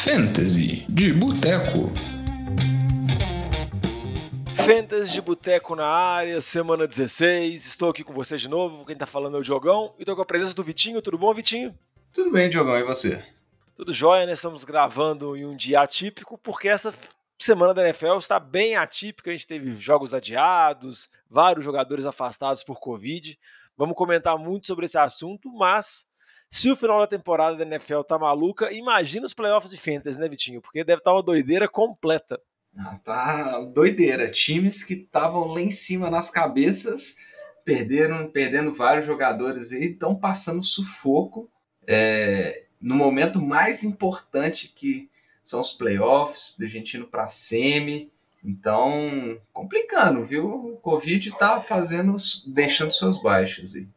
Fantasy de Boteco. Fantasy de Boteco na área, semana 16. Estou aqui com vocês de novo. Quem está falando é o Diogão. E estou com a presença do Vitinho. Tudo bom, Vitinho? Tudo bem, Diogão. E você? Tudo jóia, né? Estamos gravando em um dia atípico, porque essa semana da NFL está bem atípica. A gente teve jogos adiados, vários jogadores afastados por Covid. Vamos comentar muito sobre esse assunto, mas se o final da temporada da NFL tá maluca, imagina os playoffs de Fantasy, né, Vitinho? Porque deve estar tá uma doideira completa. Ah, tá doideira. Times que estavam lá em cima nas cabeças, perderam, perdendo vários jogadores aí, estão passando sufoco é, no momento mais importante que são os playoffs, da gente indo para semi. Então, complicando, viu? O Covid tá fazendo, deixando suas baixas aí.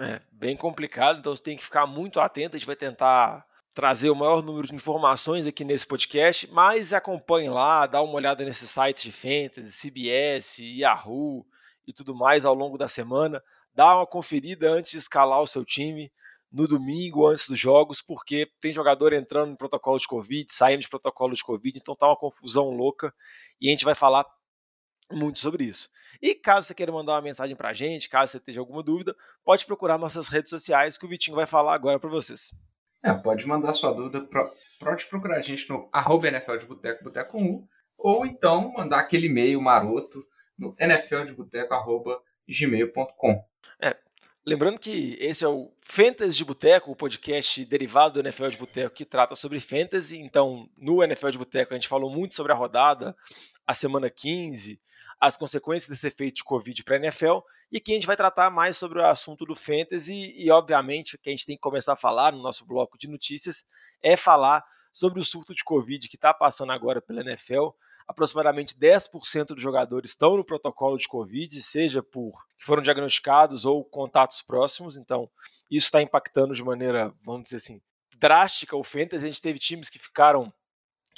É, bem complicado, então você tem que ficar muito atento. A gente vai tentar trazer o maior número de informações aqui nesse podcast, mas acompanhe lá, dá uma olhada nesses sites de fantasy, CBS, Yahoo e tudo mais ao longo da semana. Dá uma conferida antes de escalar o seu time no domingo, antes dos jogos, porque tem jogador entrando em protocolo de Covid, saindo de protocolo de Covid, então tá uma confusão louca e a gente vai falar muito sobre isso. E caso você queira mandar uma mensagem para a gente, caso você tenha alguma dúvida, pode procurar nossas redes sociais que o Vitinho vai falar agora para vocês. É, pode mandar sua dúvida, pode procurar a gente no arroba NFL de Boteco, Boteco 1, ou então mandar aquele e-mail maroto no nfldeboteco.gmail.com. É, lembrando que esse é o Fantasy de Boteco, o podcast derivado do NFL de Boteco que trata sobre Fantasy. Então, no NFL de Boteco a gente falou muito sobre a rodada, a semana 15, as consequências desse efeito de Covid para a NFL. E aqui a gente vai tratar mais sobre o assunto do Fantasy e, obviamente, que a gente tem que começar a falar no nosso bloco de notícias é falar sobre o surto de Covid que está passando agora pela NFL. Aproximadamente 10% dos jogadores estão no protocolo de Covid, seja por que foram diagnosticados ou contatos próximos. Então, isso está impactando de maneira, vamos dizer assim, drástica o Fantasy. A gente teve times que ficaram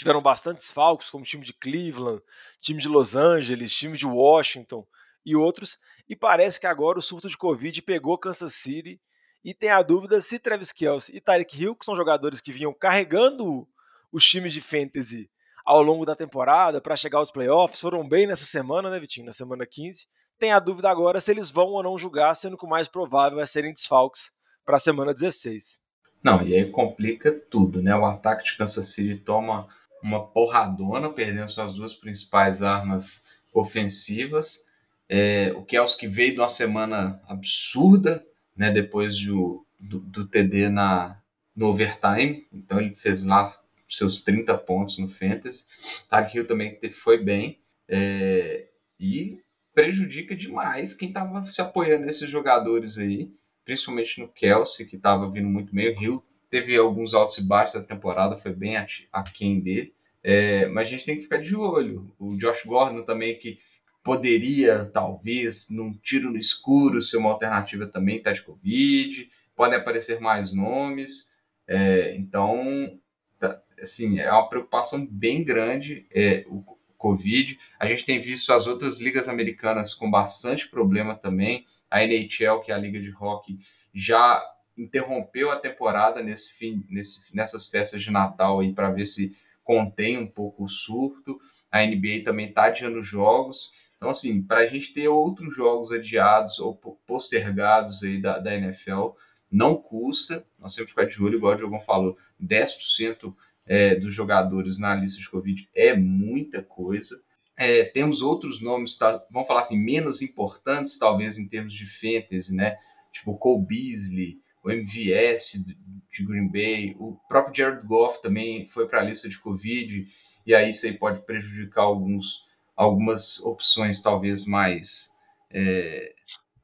tiveram bastantes falcos, como o time de Cleveland, time de Los Angeles, time de Washington e outros. E parece que agora o surto de Covid pegou Kansas City e tem a dúvida se Travis Kelce e Tyreek Hill, que são jogadores que vinham carregando os times de fantasy ao longo da temporada para chegar aos playoffs, foram bem nessa semana, né, Vitinho? Na semana 15. Tem a dúvida agora se eles vão ou não jogar, sendo que o mais provável é serem desfalques para a semana 16. Não, e aí complica tudo, né? O ataque de Kansas City toma uma porradona, perdendo suas duas principais armas ofensivas. É, o que veio de uma semana absurda, né, depois do, do, do TD na, no overtime, então ele fez lá seus 30 pontos no Fantasy. Tarek Hill também foi bem é, e prejudica demais quem estava se apoiando nesses jogadores aí, principalmente no Kelsey, que estava vindo muito bem. O Hill teve alguns altos e baixos da temporada, foi bem aquém dele. É, mas a gente tem que ficar de olho. O Josh Gordon também, que poderia, talvez, num tiro no escuro, ser uma alternativa também, está de Covid. Podem aparecer mais nomes. É, então, tá, assim, é uma preocupação bem grande é, o Covid. A gente tem visto as outras ligas americanas com bastante problema também. A NHL, que é a liga de hockey, já interrompeu a temporada nesse fim, nesse, nessas festas de Natal aí para ver se contém um pouco o surto. A NBA também está adiando jogos. Então, assim, para a gente ter outros jogos adiados ou postergados aí da, da NFL, não custa. Nós que ficar de olho, igual o Diogão falou, 10% é, dos jogadores na lista de Covid é muita coisa. É, temos outros nomes, tá, vamos falar assim, menos importantes, talvez, em termos de fantasy, né? Tipo Cole Beasley, o MVS de Green Bay, o próprio Jared Goff também foi para a lista de Covid, e aí isso aí pode prejudicar alguns, algumas opções talvez mais é,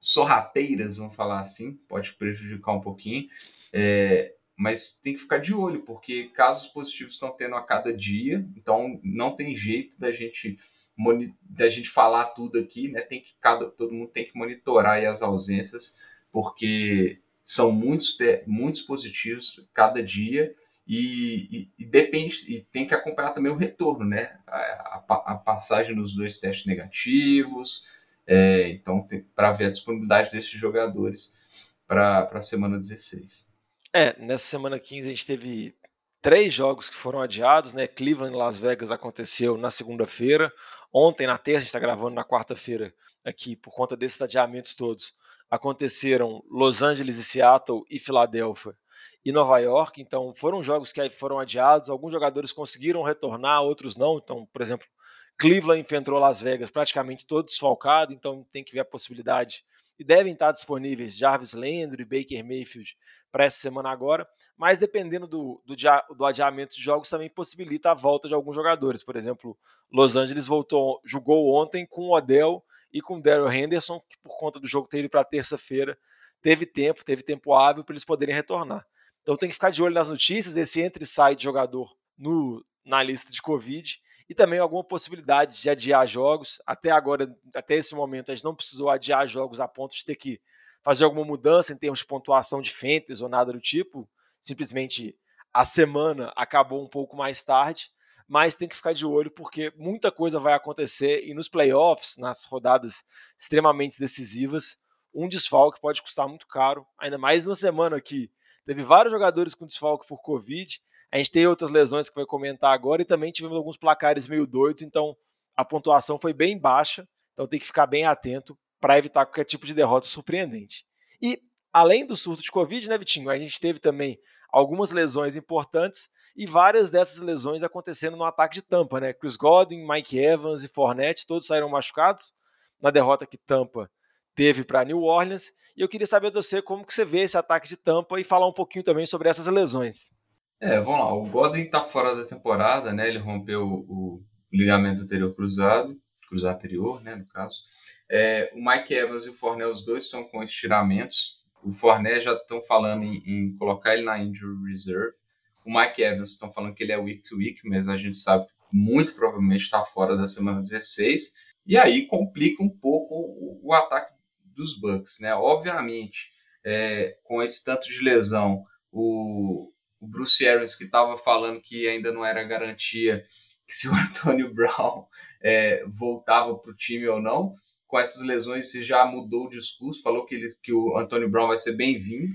sorrateiras, vamos falar assim, pode prejudicar um pouquinho, é, mas tem que ficar de olho, porque casos positivos estão tendo a cada dia, então não tem jeito da gente da gente falar tudo aqui, né? Tem que cada todo mundo tem que monitorar as ausências, porque são muitos, muitos positivos cada dia e, e, e, depende e tem que acompanhar também o retorno, né? A, a, a passagem dos dois testes negativos, é, então para ver a disponibilidade desses jogadores para a semana 16. É, nessa semana 15 a gente teve três jogos que foram adiados, né? Cleveland Las Vegas aconteceu na segunda-feira. Ontem, na terça, a gente está gravando na quarta-feira aqui, por conta desses adiamentos todos. Aconteceram Los Angeles e Seattle e Filadélfia e Nova York. Então, foram jogos que foram adiados. Alguns jogadores conseguiram retornar, outros não. Então, por exemplo, Cleveland enfrentou Las Vegas praticamente todo desfalcado, então tem que ver a possibilidade. E devem estar disponíveis Jarvis Landry e Baker Mayfield para essa semana agora, mas dependendo do, do, do, adiamento de jogos também possibilita a volta de alguns jogadores. Por exemplo, Los Angeles voltou, jogou ontem com o Odell e com o Daryl Henderson, que por conta do jogo ter ido para terça-feira, teve tempo, teve tempo hábil para eles poderem retornar. Então tem que ficar de olho nas notícias, esse entre e sai de jogador no, na lista de Covid e também alguma possibilidade de adiar jogos. Até agora, até esse momento, a gente não precisou adiar jogos a ponto de ter que fazer alguma mudança em termos de pontuação de fentes ou nada do tipo. Simplesmente a semana acabou um pouco mais tarde, mas tem que ficar de olho porque muita coisa vai acontecer e nos playoffs, nas rodadas extremamente decisivas, um desfalque pode custar muito caro, ainda mais numa semana que teve vários jogadores com desfalque por Covid a gente tem outras lesões que vai comentar agora e também tivemos alguns placares meio doidos, então a pontuação foi bem baixa, então tem que ficar bem atento para evitar qualquer tipo de derrota surpreendente. E além do surto de Covid, né, Vitinho, a gente teve também algumas lesões importantes e várias dessas lesões acontecendo no ataque de Tampa, né? Chris Godwin, Mike Evans e Fournette, todos saíram machucados na derrota que Tampa teve para New Orleans. E eu queria saber de você como que você vê esse ataque de Tampa e falar um pouquinho também sobre essas lesões. É, vamos lá. O Godwin tá fora da temporada, né? Ele rompeu o, ligamento anterior cruzado, cruzado anterior, né, no caso. É, o Mike Evans e o Forné, os dois estão com estiramentos. O Forné já estão falando em, em, colocar ele na injury reserve. O Mike Evans estão falando que ele é week to week, mas a gente sabe que muito provavelmente está fora da semana 16. E aí complica um pouco o, o ataque dos Bucks, né? Obviamente, é, com esse tanto de lesão, o, o Bruce Arians que estava falando que ainda não era garantia que se o Antônio Brown é, voltava para o time ou não. Com essas lesões, você já mudou o discurso, falou que, ele, que o Antônio Brown vai ser bem-vindo.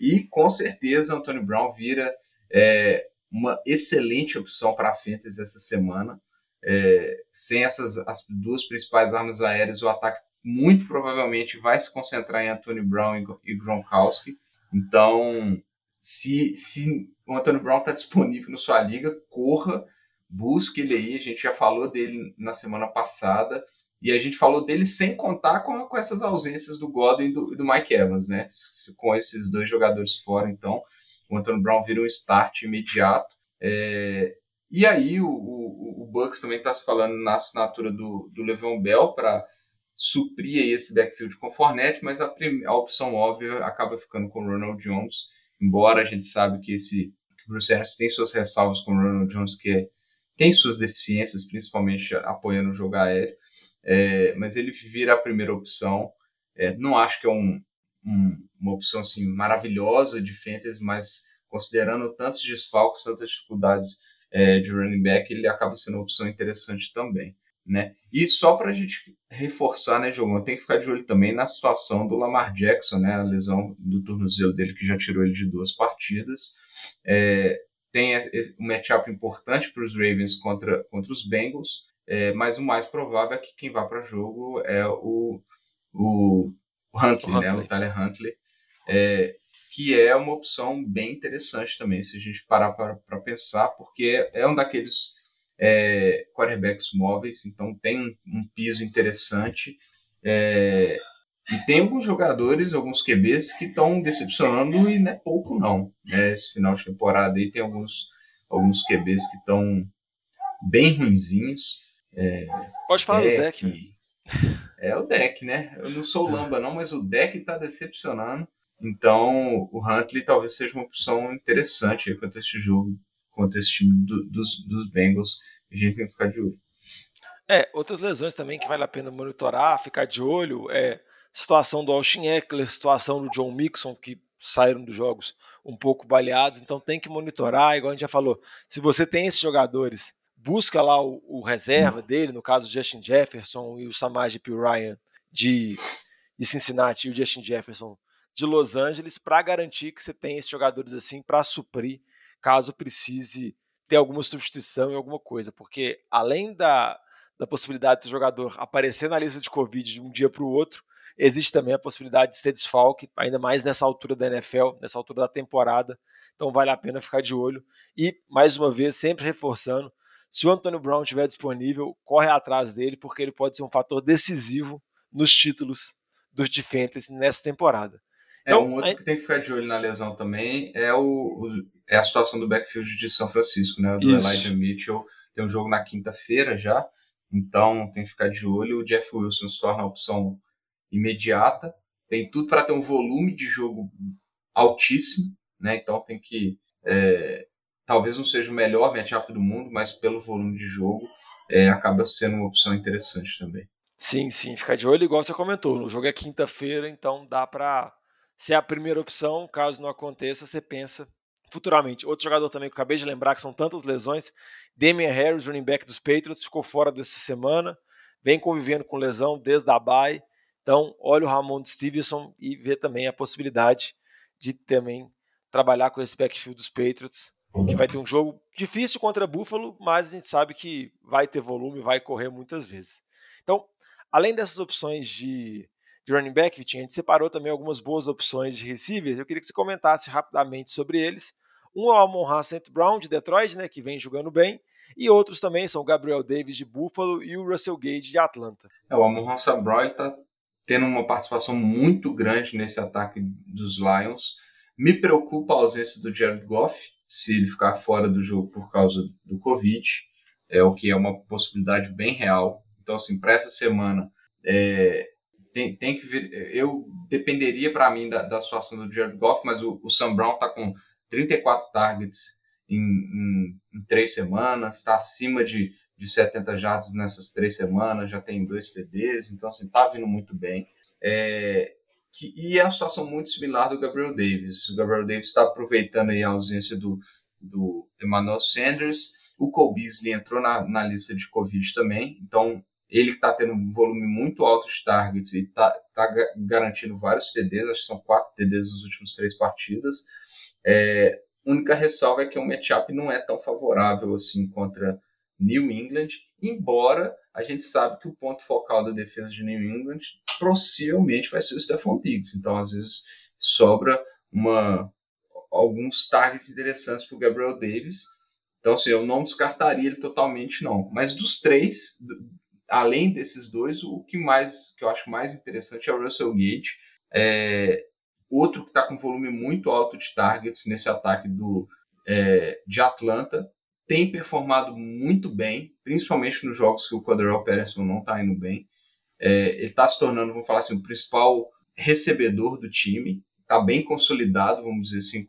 E com certeza o Antônio Brown vira é, uma excelente opção para a Fantasy essa semana. É, sem essas as duas principais armas aéreas, o ataque muito provavelmente vai se concentrar em Antônio Brown e Gronkowski. Então, se, se o Antônio Brown está disponível na sua liga, corra, busque ele aí. A gente já falou dele na semana passada. E a gente falou dele sem contar com, com essas ausências do Godwin e do, do Mike Evans, né? Com esses dois jogadores fora, então, o Antônio Brown vira um start imediato. É, e aí o, o, o Bucks também está se falando na assinatura do, do Le'Veon Bell para suprir esse backfield com Fournette, mas a, a opção óbvia acaba ficando com o Ronald Jones embora a gente sabe que esse que Bruce Arians tem suas ressalvas com o Ronald Jones, que é, tem suas deficiências, principalmente apoiando o jogo aéreo, é, mas ele vira a primeira opção. É, não acho que é um, um, uma opção assim, maravilhosa de fantasy, mas considerando tantos desfalques, tantas dificuldades é, de running back, ele acaba sendo uma opção interessante também né? E só para a gente reforçar, né, João, tem que ficar de olho também na situação do Lamar Jackson, né, a lesão do tornozelo dele que já tirou ele de duas partidas. É, tem um matchup importante para os Ravens contra, contra os Bengals, é, mas o mais provável é que quem vá para jogo é o, o, o Huntley, o né, o Tyler Huntley, é, que é uma opção bem interessante também, se a gente parar para pensar, porque é um daqueles é, quarterbacks móveis, então tem um, um piso interessante. É, e tem alguns jogadores, alguns QBs que estão decepcionando e não é pouco não. Né? Esse final de temporada aí tem alguns, alguns QBs que estão bem ruinzinhos. É, Pode falar deck, do deck. Né? É o deck, né? Eu não sou lamba não, mas o deck está decepcionando. Então o Huntley talvez seja uma opção interessante quanto a este jogo contra esse time do, dos, dos Bengals. A gente tem que ficar de olho. É, outras lesões também que vale a pena monitorar, ficar de olho, é situação do Austin Eckler, situação do John Mixon, que saíram dos jogos um pouco baleados, então tem que monitorar, igual a gente já falou. Se você tem esses jogadores, busca lá o, o reserva dele, no caso Justin Jefferson e o Samaje P. Ryan de, de Cincinnati e o Justin Jefferson de Los Angeles, para garantir que você tem esses jogadores assim para suprir caso precise ter alguma substituição e alguma coisa, porque além da, da possibilidade do jogador aparecer na lista de Covid de um dia para o outro, existe também a possibilidade de ser desfalque, ainda mais nessa altura da NFL, nessa altura da temporada. Então vale a pena ficar de olho. E, mais uma vez, sempre reforçando, se o Antônio Brown estiver disponível, corre atrás dele, porque ele pode ser um fator decisivo nos títulos dos de Fantasy nessa temporada. É, então, um outro que tem que ficar de olho na lesão também é, o, o é a situação do backfield de São Francisco, né? Do Isso. Elijah Mitchell. Tem um jogo na quinta-feira já, então tem que ficar de olho. O Jeff Wilson se torna a opção imediata. Tem tudo para ter um volume de jogo altíssimo, né? Então tem que. É, talvez não seja o melhor matchup do mundo, mas pelo volume de jogo é, acaba sendo uma opção interessante também. Sim, sim, ficar de olho, igual você comentou. O jogo é quinta-feira, então dá para ser a primeira opção. Caso não aconteça, você pensa futuramente. Outro jogador também que eu acabei de lembrar, que são tantas lesões, Damian Harris, running back dos Patriots, ficou fora dessa semana, vem convivendo com lesão desde a bye. Então, olha o Ramon Stevenson e vê também a possibilidade de também trabalhar com esse backfield dos Patriots, que vai ter um jogo difícil contra Buffalo, mas a gente sabe que vai ter volume, vai correr muitas vezes. Então, além dessas opções de, de running back, Vitinho, a gente separou também algumas boas opções de receivers. Eu queria que você comentasse rapidamente sobre eles. Um é o Amon St. Brown, de Detroit, né, que vem jogando bem, e outros também são o Gabriel Davis, de Buffalo, e o Russell Gage, de Atlanta. É, o Amon St. Brown está tendo uma participação muito grande nesse ataque dos Lions. Me preocupa a ausência do Jared Goff, se ele ficar fora do jogo por causa do Covid, é o que é uma possibilidade bem real. Então, assim, para essa semana, é, tem, tem que ver. Eu dependeria para mim da, da situação do Jared Goff, mas o, o Sam Brown está com 34 targets em, em, em três semanas, está acima de de 70 jardas nessas três semanas, já tem dois TDs, então assim, tá vindo muito bem. É, que, e é uma situação muito similar do Gabriel Davis. O Gabriel Davis está aproveitando aí a ausência do, do Emmanuel Sanders. O Cole Beasley entrou na, na lista de Covid também, então ele está tendo um volume muito alto de targets e está tá garantindo vários TDs, acho que são quatro TDs nas últimas três partidas. É, única ressalva é que o matchup não é tão favorável assim contra New England, embora a gente sabe que o ponto focal da defesa de New England possivelmente vai ser o Stephon Diggs. Então, às vezes, sobra uma, alguns targets interessantes para o Gabriel Davis. Então, assim, eu não descartaria ele totalmente, não. Mas dos três, além desses dois, o que mais que eu acho mais interessante é o Russell Gage. É, outro que está com volume muito alto de targets nesse ataque do, é, de Atlanta tem performado muito bem, principalmente nos jogos que o Quadrell Patterson não está indo bem. É, ele está se tornando, vamos falar assim, o principal recebedor do time, está bem consolidado, vamos dizer assim,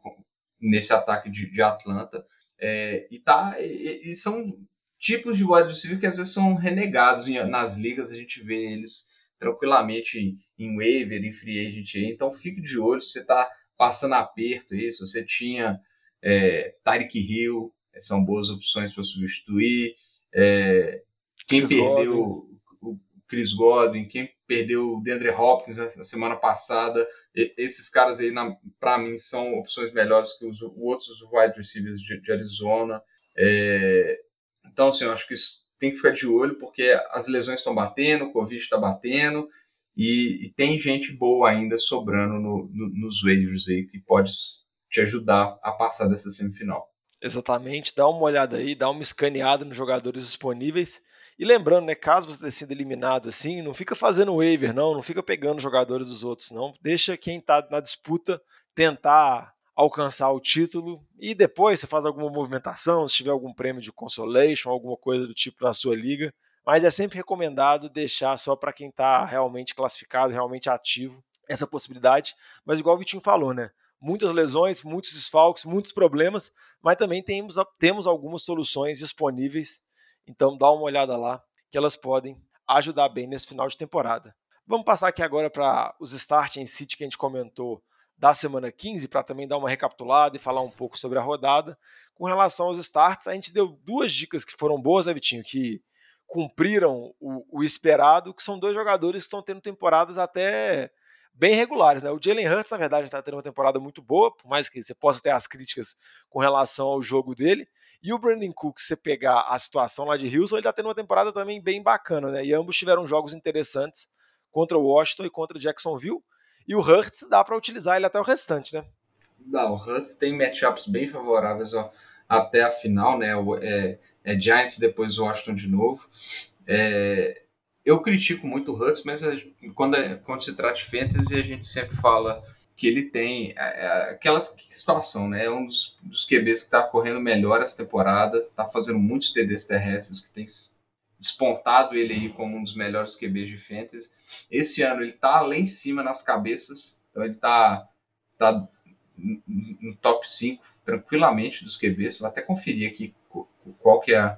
nesse ataque de, de Atlanta. É, e, tá, e, e, são tipos de wide receiver que às vezes são renegados em, nas ligas, a gente vê eles tranquilamente em, waiver, em free agent. Então fique de olho se você está passando aperto aí, se você tinha é, Tyreek Hill, são boas opções para substituir. É, quem Chris perdeu Godwin. Chris Godwin, quem perdeu o DeAndre Hopkins na semana passada, esses caras aí, para mim, são opções melhores que os outros wide receivers de, de Arizona. É, então, assim, eu acho que tem que ficar de olho, porque as lesões estão batendo, o Covid está batendo, e, e, tem gente boa ainda sobrando no, no, nos waivers aí que pode te ajudar a passar dessa semifinal. Exatamente, dá uma olhada aí, dá uma escaneada nos jogadores disponíveis. E lembrando, né, caso você tenha sido eliminado assim, não fica fazendo waiver, não, não fica pegando jogadores dos outros, não. Deixa quem está na disputa tentar alcançar o título e depois você faz alguma movimentação, se tiver algum prêmio de consolation, alguma coisa do tipo na sua liga. Mas é sempre recomendado deixar só para quem está realmente classificado, realmente ativo, essa possibilidade. Mas igual o Vitinho falou, né? muitas lesões, muitos desfalques, muitos problemas, mas também temos, temos algumas soluções disponíveis. Então dá uma olhada lá, que elas podem ajudar bem nesse final de temporada. Vamos passar aqui agora para os start em City que a gente comentou da semana 15, para também dar uma recapitulada e falar um pouco sobre a rodada. Com relação aos starts, a gente deu duas dicas que foram boas, né, Vitinho? Que cumpriram o, o esperado, que são dois jogadores que estão tendo temporadas até bem regulares. Né? O Jalen Hurts, na verdade, está tendo uma temporada muito boa, por mais que você possa ter as críticas com relação ao jogo dele. E o Brandon Cook, se você pegar a situação lá de Houston, ele está tendo uma temporada também bem bacana, né? E ambos tiveram jogos interessantes contra o Washington e contra o Jacksonville. E o Hurts dá para utilizar ele até o restante, né? Dá, o Hurts tem matchups bem favoráveis ó, até a final, né? É, é Giants, depois Washington de novo. É, eu critico muito o Hurts, mas quando, é, quando se trata de fantasy, a gente sempre fala que ele tem é, é, aquela situação, né? É um dos, dos QBs que está correndo melhor essa temporada, está fazendo muitos TDs terrestres, que tem despontado ele aí como um dos melhores QBs de fantasy. Esse ano ele está lá em cima nas cabeças, então ele está tá no top 5 tranquilamente dos QBs. Vou até conferir aqui qual que é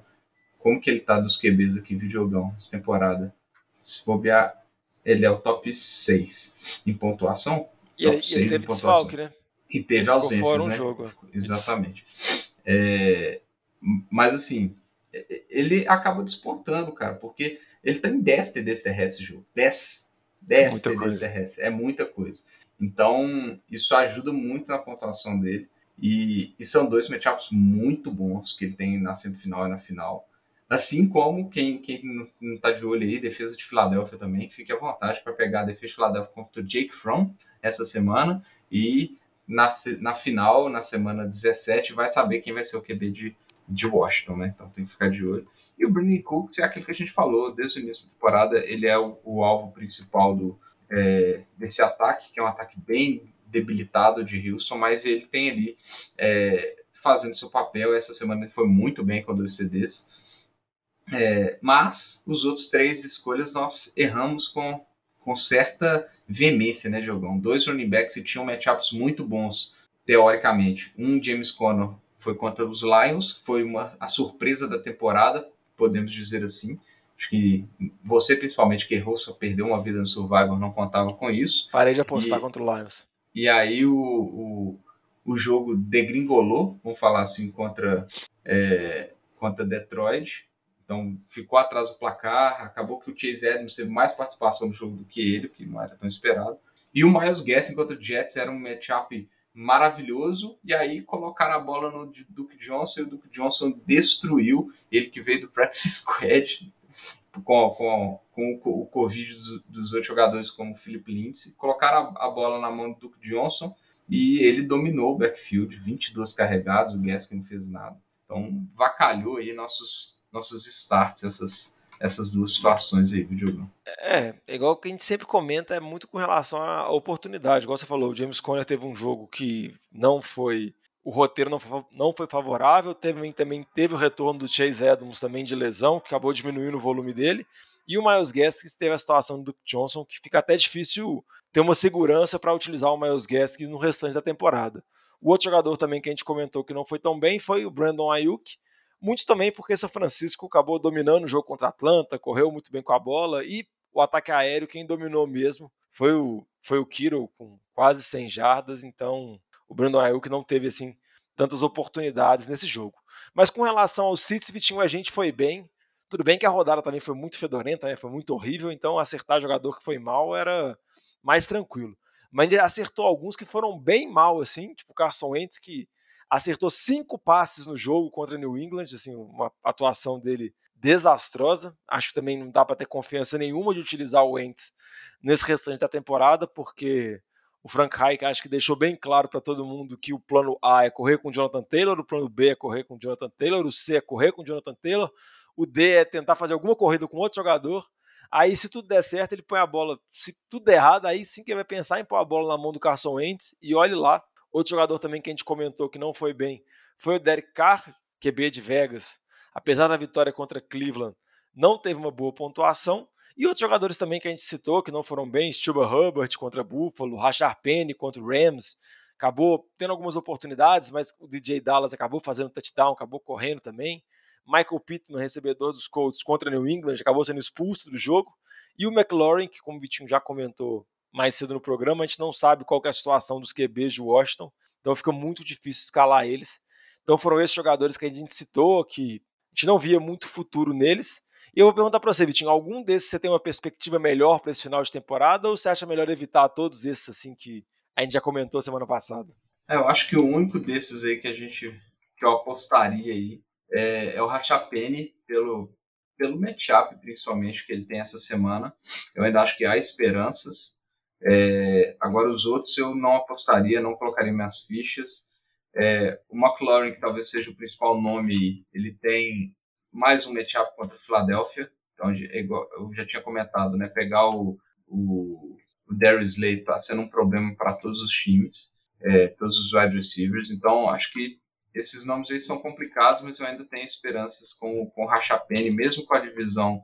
como que ele está dos QBs aqui, videogão, essa temporada se bobear, ele é o top 6 em pontuação. E top ele, 6 ele teve. Desfalque, né? E teve ausências, um né? Jogo. Exatamente. É, mas assim, ele acaba despontando, cara, porque ele tá em 10 TDs terrestres jogo. 10. 10 muita TDs terrestres. É muita coisa. Então, isso ajuda muito na pontuação dele. E, e são dois matchups muito bons que ele tem na semifinal e na final. Assim como quem, quem não está de olho aí, defesa de Filadélfia também, fique à vontade para pegar a defesa de Filadélfia contra o Jake Fromm essa semana e na, na final, na semana 17, vai saber quem vai ser o QB de, de Washington, né? Então tem que ficar de olho. E o Brandon Cooks é aquilo que a gente falou desde o início da temporada, ele é o, o alvo principal do, é, desse ataque, que é um ataque bem debilitado de Houston, mas ele tem ali é, fazendo seu papel. Essa semana ele foi muito bem com dois CDs. É, mas os outros três escolhas nós erramos com, com certa veemência, né, Diogão? Dois running backs que tinham matchups muito bons, teoricamente. Um, James Conner, foi contra os Lions, foi uma, a surpresa da temporada, podemos dizer assim. Acho que você, principalmente, que errou, só perdeu uma vida no Survivor, não contava com isso. Parei de apostar e, contra o Lions. E aí o, o, o jogo degringolou, vamos falar assim, contra, é, contra Detroit. Então ficou atrás do placar, acabou que o Chase Edmonds teve mais participação no jogo do que ele, que não era tão esperado. E o Miles Gaskin contra o Jets era um matchup maravilhoso, e aí colocaram a bola no Duke Johnson, e o Duke Johnson destruiu, ele que veio do practice squad, com, com, com o Covid dos, dos outros jogadores, como o Philip Lindsay, colocaram a, a, bola na mão do Duke Johnson, e ele dominou o backfield, 22 carregados, o Gaskin não fez nada. Então, vacalhou aí nossos nossos starts, essas, essas duas situações aí, viu, É, é igual que a gente sempre comenta, é muito com relação à oportunidade. Igual você falou, o James Conner teve um jogo que não foi. O roteiro não foi, não foi favorável, teve, também teve o retorno do Chase Edmonds também de lesão, que acabou diminuindo o volume dele. E o Miles Gaskins teve a situação do Duke Johnson, que fica até difícil ter uma segurança para utilizar o Miles Gaskins no restante da temporada. O outro jogador também que a gente comentou que não foi tão bem foi o Brandon Ayuk, muito também porque São Francisco acabou dominando o jogo contra Atlanta, correu muito bem com a bola e o ataque aéreo quem dominou mesmo foi o foi o Kiro com quase 100 jardas, então o Brandon Ayuk não teve assim tantas oportunidades nesse jogo. Mas com relação ao Cits, Vitinho, a gente foi bem. Tudo bem que a rodada também foi muito fedorenta, né? foi muito horrível, então acertar jogador que foi mal era mais tranquilo. Mas ele acertou alguns que foram bem mal, assim, tipo o Carson Wentz, que acertou cinco passes no jogo contra New England, assim, uma atuação dele desastrosa. Acho que também não dá para ter confiança nenhuma de utilizar o Wentz nesse restante da temporada, porque o Frank Reich acho que deixou bem claro para todo mundo que o plano A é correr com o Jonathan Taylor, o plano B é correr com o Jonathan Taylor, o C é correr com o Jonathan Taylor, o D é tentar fazer alguma corrida com outro jogador. Aí, se tudo der certo, ele põe a bola. Se tudo der errado, aí sim que ele vai pensar em pôr a bola na mão do Carson Wentz. E olhe lá, Outro jogador também que a gente comentou que não foi bem foi o Derek Carr, QB de Vegas. Apesar da vitória contra Cleveland, não teve uma boa pontuação. E outros jogadores também que a gente citou que não foram bem, Stuba Hubbard contra Buffalo, Rashard Penny contra Rams, acabou tendo algumas oportunidades, mas o DJ Dallas acabou fazendo touchdown, acabou correndo também. Michael Pittman, recebedor dos Colts contra New England, acabou sendo expulso do jogo. E o McLaurin, que como o Vitinho já comentou, mais cedo no programa, a gente não sabe qual é a situação dos QBs de Washington, então fica muito difícil escalar eles. Então foram esses jogadores que a gente citou, que a gente não via muito futuro neles, E eu vou perguntar para você, Vitinho, algum desses você tem uma perspectiva melhor para esse final de temporada ou você acha melhor evitar todos esses assim que a gente já comentou semana passada? É, eu acho que o único desses aí que a gente que eu apostaria aí é, é o Ratchapene pelo pelo matchup principalmente que ele tem essa semana. Eu ainda acho que há esperanças. É, agora os outros eu não apostaria, não colocaria minhas fichas. É, o McLaurin, que talvez seja o principal nome, ele tem mais um matchup contra o Philadelphia. Então, é eu já tinha comentado, né? Pegar o, o, o Darius Slay está sendo um problema para todos os times, é, todos os wide receivers. Então, acho que esses nomes aí são complicados, mas eu ainda tenho esperanças com, com o Rachapene, mesmo com a divisão,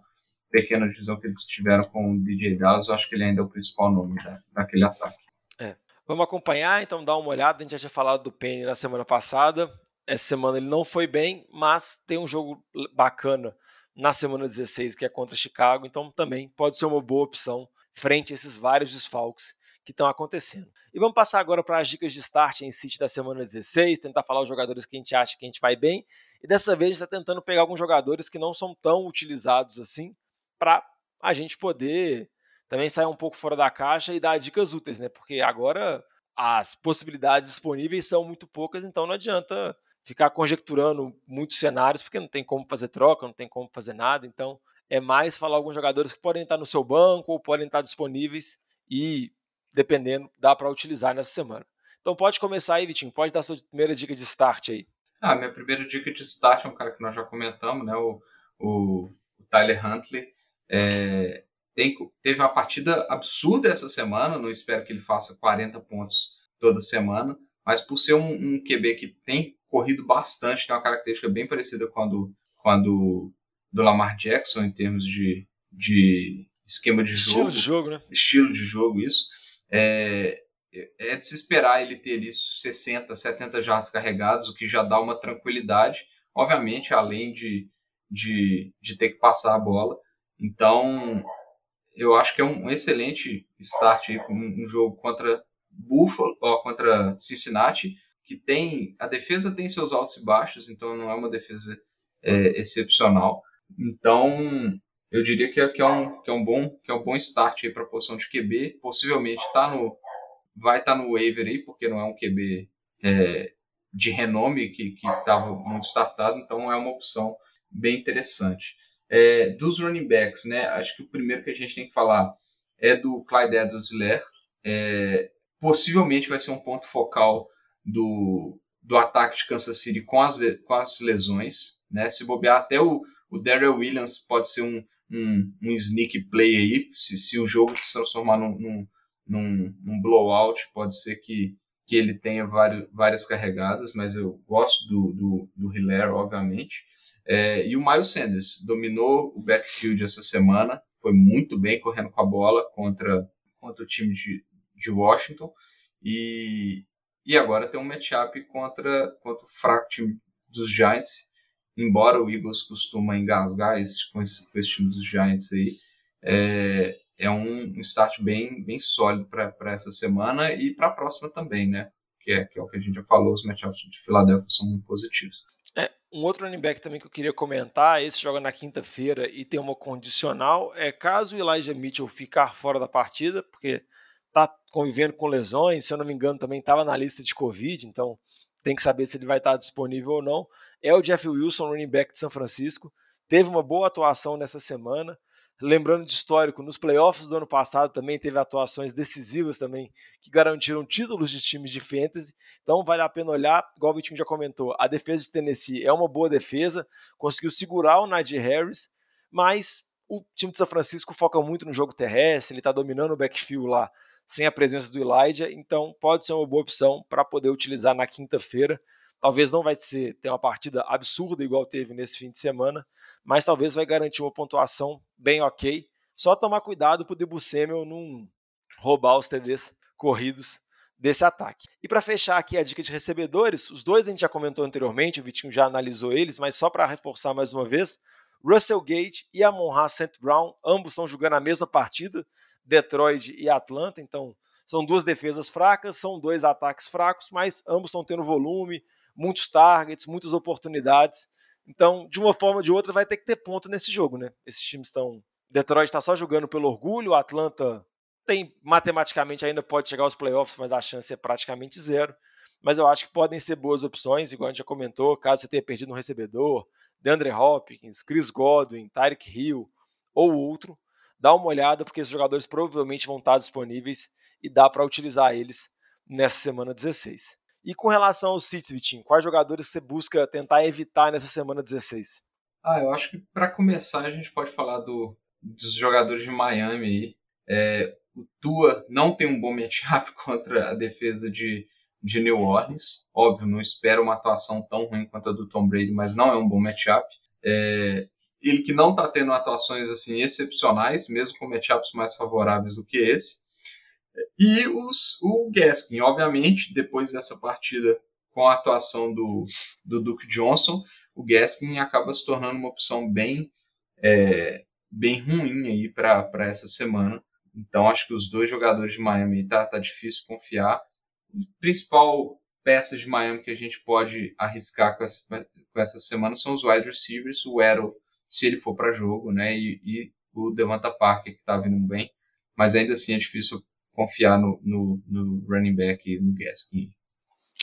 pequena divisão que eles tiveram com o DJ Dallas, eu acho que ele ainda é o principal nome da, daquele ataque. É. Vamos acompanhar, então dar uma olhada. A gente já tinha falado do Penny na semana passada. Essa semana ele não foi bem, mas tem um jogo bacana na semana 16, que é contra Chicago, então também pode ser uma boa opção frente a esses vários desfalques que estão acontecendo. E vamos passar agora para as dicas de start em City da semana 16, tentar falar os jogadores que a gente acha que a gente vai bem. E dessa vez a gente está tentando pegar alguns jogadores que não são tão utilizados assim, para a gente poder também sair um pouco fora da caixa e dar dicas úteis, né? Porque agora as possibilidades disponíveis são muito poucas, então não adianta ficar conjecturando muitos cenários, porque não tem como fazer troca, não tem como fazer nada. Então é mais falar alguns jogadores que podem estar no seu banco ou podem estar disponíveis e dependendo, dá para utilizar nessa semana. Então pode começar aí, Vitinho, pode dar sua primeira dica de start aí. Ah, minha primeira dica de start é um cara que nós já comentamos, né? O, o, Tyler Huntley. É, tem, teve uma partida absurda essa semana, não espero que ele faça 40 pontos toda semana, mas por ser um, um QB que tem corrido bastante, tem uma característica bem parecida com a do, com a do, do Lamar Jackson em termos de, de esquema de jogo. Estilo de jogo, né? Estilo de jogo, isso é, é de se esperar ele ter ali 60, 70 jardas carregados, o que já dá uma tranquilidade, obviamente, além de, de, de ter que passar a bola. Então, eu acho que é um, excelente start aí, um, um jogo contra Buffalo, ó, contra Cincinnati, que tem a defesa tem seus altos e baixos, então não é uma defesa é, excepcional. Então, eu diria que é, que é, um, que é um bom que é um bom start para a posição de QB. Possivelmente tá no, vai estar tá no waiver aí, porque não é um QB é, de renome que estava muito startado, então é uma opção bem interessante. É, dos running backs, né? Acho que o primeiro que a gente tem que falar é do Clyde Edwards-Helaire. É, possivelmente vai ser um ponto focal do, do ataque de Kansas City com as, com as lesões, né? Se bobear até o, o Daryl Williams pode ser um, um, um sneak play aí, se, se o jogo se transformar num, num, num, num blowout, pode ser que, que ele tenha vários, várias carregadas, mas eu gosto do, do, do Hilaire, obviamente. É, e o Miles Sanders dominou o backfield essa semana, foi muito bem correndo com a bola contra, contra o time de, de Washington. E, e agora tem um matchup contra, contra o fraco time dos Giants embora o Eagles costuma engasgar esse, com, esse, com esse time dos Giants aí, é, é um, start bem, bem sólido para essa semana e para a próxima também, né? Que é, que é o que a gente já falou, os matchups de Filadélfia são muito positivos. É, um outro running back também que eu queria comentar, esse joga na quinta-feira e tem uma condicional, é caso o Elijah Mitchell ficar fora da partida, porque tá convivendo com lesões, se eu não me engano também estava na lista de Covid, então tem que saber se ele vai estar disponível ou não é o Jeff Wilson, running back de São Francisco. Teve uma boa atuação nessa semana. Lembrando de histórico, nos playoffs do ano passado também teve atuações decisivas também que garantiram títulos de times de fantasy. Então vale a pena olhar, igual o Vitinho já comentou, a defesa de Tennessee é uma boa defesa, conseguiu segurar o Najee Harris, mas o time de São Francisco foca muito no jogo terrestre, ele está dominando o backfield lá sem a presença do Elijah, então pode ser uma boa opção para poder utilizar na quinta-feira. Talvez não vai ser ter uma partida absurda igual teve nesse fim de semana, mas talvez vai garantir uma pontuação bem ok. Só tomar cuidado para o Debo Samuel não roubar os TDs corridos desse ataque. E para fechar aqui a dica de recebedores, os dois a gente já comentou anteriormente, o Vitinho já analisou eles, mas só para reforçar mais uma vez, Russell Gage e Amon-Ra St. Brown, ambos estão jogando a mesma partida, Detroit e Atlanta, então são duas defesas fracas, são dois ataques fracos, mas ambos estão tendo volume, muitos targets, muitas oportunidades. Então, de uma forma ou de outra, vai ter que ter ponto nesse jogo, né? Esses times estão. Detroit está só jogando pelo orgulho, o Atlanta tem matematicamente ainda pode chegar aos playoffs, mas a chance é praticamente zero. Mas eu acho que podem ser boas opções, igual a gente já comentou, caso você tenha perdido um recebedor, DeAndre Hopkins, Chris Godwin, Tyreek Hill ou outro, dá uma olhada, porque esses jogadores provavelmente vão estar disponíveis e dá para utilizar eles nessa semana 16. E com relação aos City, Vitinho, quais jogadores você busca tentar evitar nessa semana 16? Ah, eu acho que para começar a gente pode falar do, dos jogadores de Miami. É, o Tua não tem um bom matchup contra a defesa de, de New Orleans. Óbvio, não espero uma atuação tão ruim quanto a do Tom Brady, mas não é um bom matchup. É, ele que não está tendo atuações assim excepcionais, mesmo com matchups mais favoráveis do que esse. E os, o Gaskin, obviamente, depois dessa partida com a atuação do, do Duke Johnson, o Gaskin acaba se tornando uma opção bem, é, bem ruim aí para essa semana. Então acho que os dois jogadores de Miami tá, tá difícil confiar. O principal peça de Miami que a gente pode arriscar com essa, com essa semana são os wide receivers, o Arrow, se ele for para jogo, né, e, e o Devonta Parker que tá vindo bem, mas ainda assim é difícil confiar no, no, no running back e no Gaskin.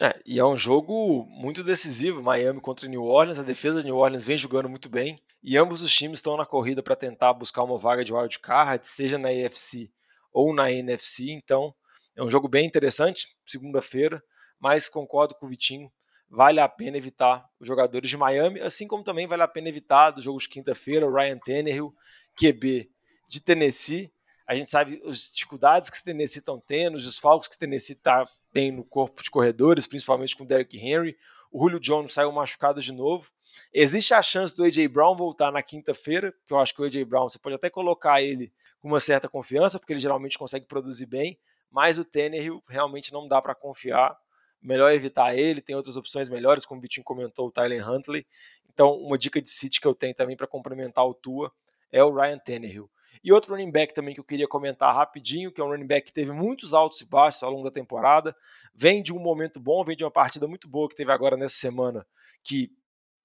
É, e é um jogo muito decisivo, Miami contra New Orleans, a defesa de New Orleans vem jogando muito bem, e ambos os times estão na corrida para tentar buscar uma vaga de wild card, seja na AFC ou na NFC, então é um jogo bem interessante, segunda-feira, mas concordo com o Vitinho, vale a pena evitar os jogadores de Miami, assim como também vale a pena evitar do jogo de quinta-feira, o Ryan Tannehill, QB de Tennessee, a gente sabe as dificuldades que o Tennessee estão tendo, os desfalques que o Tennessee está bem no corpo de corredores, principalmente com o Derrick Henry. O Julio Jones saiu machucado de novo. Existe a chance do A.J. Brown voltar na quinta-feira, que eu acho que o A.J. Brown você pode até colocar ele com uma certa confiança, porque ele geralmente consegue produzir bem, mas o Tannehill realmente não dá para confiar. Melhor evitar ele, tem outras opções melhores, como o Vitinho comentou, o Tyler Huntley. Então, uma dica de City que eu tenho também para complementar o Tua é o Ryan Tannehill. E outro running back também que eu queria comentar rapidinho, que é um running back que teve muitos altos e baixos ao longo da temporada, vem de um momento bom, vem de uma partida muito boa que teve agora nessa semana, que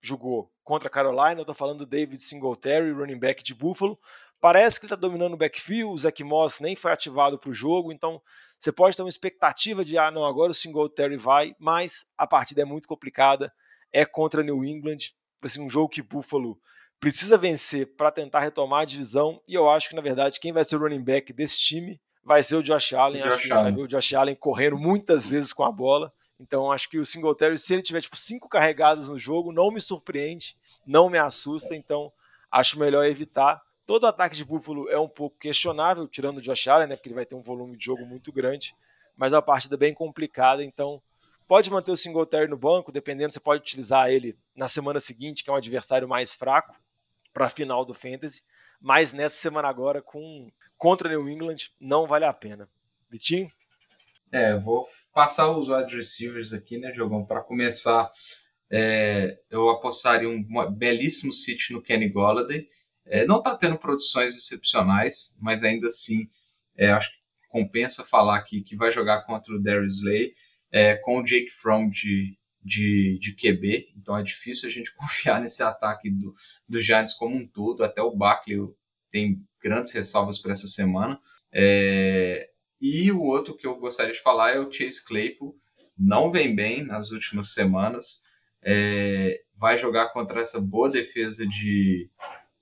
jogou contra a Carolina. Eu estou falando do David Singletary, running back de Buffalo. Parece que ele está dominando o backfield, o Zach Moss nem foi ativado para o jogo, então você pode ter uma expectativa de, ah, não, agora o Singletary vai, mas a partida é muito complicada, é contra New England, assim, um jogo que Buffalo precisa vencer para tentar retomar a divisão. E eu acho que, na verdade, quem vai ser o running back desse time vai ser o Josh Allen. O Josh acho que Allen. vai ver o Josh Allen correndo muitas vezes com a bola. Então, acho que o Singletary, se ele tiver tipo cinco carregadas no jogo, não me surpreende, não me assusta. Então, acho melhor evitar. Todo ataque de Buffalo é um pouco questionável, tirando o Josh Allen, né, porque ele vai ter um volume de jogo muito grande. Mas é uma partida bem complicada, então pode manter o Singletary no banco, dependendo, você pode utilizar ele na semana seguinte, que é um adversário mais fraco para a final do Fantasy, mas nessa semana agora com contra New England não vale a pena. Vitinho? É, vou passar os wide receivers aqui, né, Diogão? Para começar, é, eu apostaria um belíssimo sítio no Kenny Golladay. É, não está tendo produções excepcionais, mas ainda assim, é, acho que compensa falar aqui que vai jogar contra o Darius Slay, é, com o Jake Fromm de, de, de QB, então é difícil a gente confiar nesse ataque do, do Giants como um todo. Até o Barkley tem grandes ressalvas para essa semana. É, e o outro que eu gostaria de falar é o Chase Claypool. Não vem bem nas últimas semanas. É, vai jogar contra essa boa defesa de,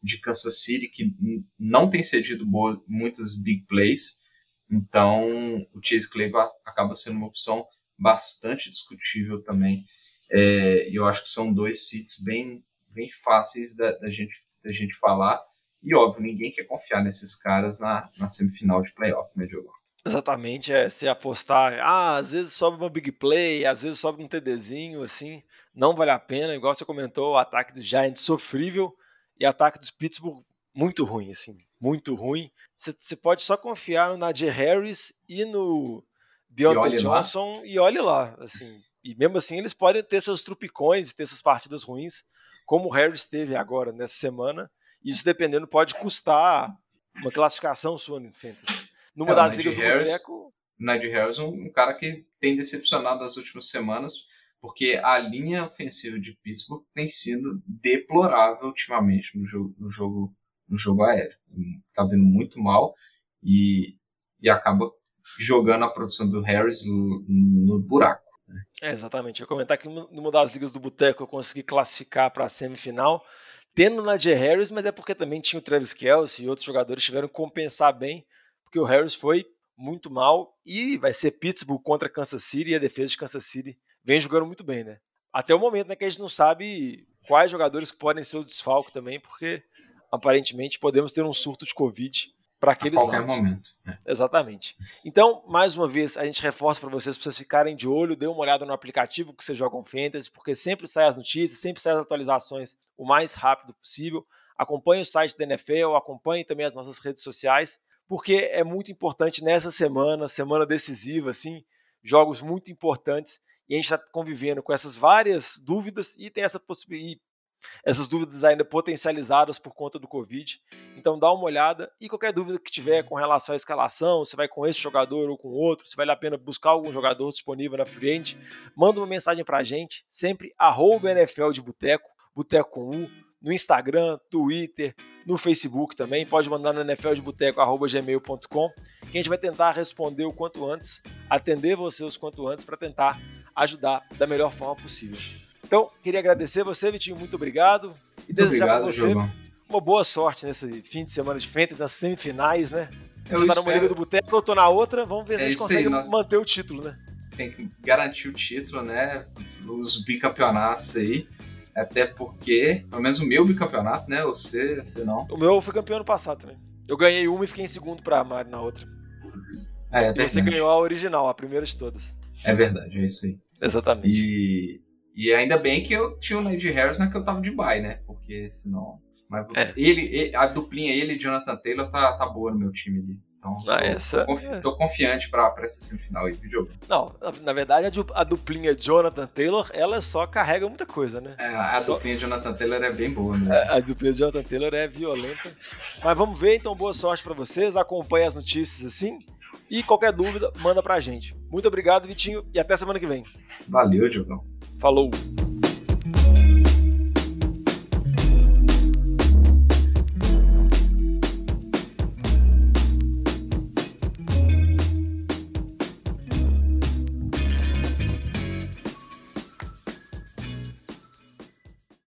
de Kansas City, que não tem cedido boa, muitas big plays. Então, o Chase Claypool acaba sendo uma opção bastante discutível também. É, e eu acho que são dois seats bem, bem fáceis da, da, gente, da gente falar. E óbvio, ninguém quer confiar nesses caras na, na semifinal de playoff, né, Diogo? Exatamente, é se apostar, ah, às vezes sobe uma big play, às vezes sobe um TDzinho, assim, não vale a pena, igual você comentou, o ataque dos Giants sofrível e ataque dos Pittsburgh muito ruim, assim, muito ruim. Você pode só confiar no Nadir Harris e no Deontay Johnson lá. e olhe lá, assim. E mesmo assim eles podem ter seus trupicões, ter suas partidas ruins, como o Harris teve agora nessa semana. Isso dependendo pode custar uma classificação sua no Fantasy. Numa é, das ligas Harris, do Boteco... Harris é um, cara que tem decepcionado nas últimas semanas, porque a linha ofensiva de Pittsburgh tem sido deplorável ultimamente no jogo, no jogo, no jogo aéreo. Está vindo muito mal e, e acaba jogando a produção do Harris no, no buraco. É, exatamente. Eu comentar que numa das ligas do Boteco eu consegui classificar para a semifinal, tendo na J. Harris, mas é porque também tinha o Travis Kelce e outros jogadores tiveram que compensar bem, porque o Harris foi muito mal e vai ser Pittsburgh contra Kansas City e a defesa de Kansas City vem jogando muito bem, né? Até o momento né, que a gente não sabe quais jogadores podem ser o desfalque também, porque aparentemente podemos ter um surto de Covid para aqueles a qualquer lados. momento. Né? Exatamente. Então, mais uma vez, a gente reforça para vocês, para vocês ficarem de olho, dê uma olhada no aplicativo que vocês jogam Fantasy, porque sempre sai as notícias, sempre sai as atualizações o mais rápido possível. Acompanhe o site da NFL, acompanhe também as nossas redes sociais, porque é muito importante nessa semana, semana decisiva, assim, jogos muito importantes e a gente está convivendo com essas várias dúvidas e tem essa possibilidade, essas dúvidas ainda potencializadas por conta do Covid. Então dá uma olhada e qualquer dúvida que tiver com relação à escalação, se vai com esse jogador ou com outro, se vale a pena buscar algum jogador disponível na frente, manda uma mensagem para a gente, sempre arroba NFL de Boteco, Boteco com U, no Instagram, Twitter, no Facebook também. Pode mandar no nfldeboteco.gmail.com que a gente vai tentar responder o quanto antes, atender vocês o quanto antes para tentar ajudar da melhor forma possível. Então, queria agradecer você, Vitinho, muito obrigado. E muito desejar para você Jogão. uma boa sorte nesse fim de semana de frente, nas semifinais, né? Eu você tá numa liga do Boteco, eu tô na outra, vamos ver se é a gente consegue aí, manter o título, né? Tem que garantir o título, né? Os bicampeonatos aí. Até porque, pelo menos o meu bicampeonato, né? Você, você não. O meu foi campeão ano passado também. Eu ganhei uma e fiquei em segundo pra Mari na outra. É, é e você ganhou a original, a primeira de todas. É verdade, é isso aí. Exatamente. E, e ainda bem que eu tinha o Ned Harris na que eu tava de bye, né? Porque senão. Mas é. ele, ele, a duplinha ele e Jonathan Taylor tá, tá boa no meu time ali. Então, ah, tô, essa... tô, confi é. tô confiante pra, pra essa semifinal aí do jogo. Não, na, na verdade a, duplinha Jonathan Taylor, ela só carrega muita coisa, né? É, a só... duplinha Jonathan Taylor é bem boa, né? A, a duplinha Jonathan Taylor é violenta. Mas vamos ver, então boa sorte para vocês. Acompanhe as notícias assim. E qualquer dúvida, manda pra gente. Muito obrigado, Vitinho, e até semana que vem. Valeu, Diogão. Falou!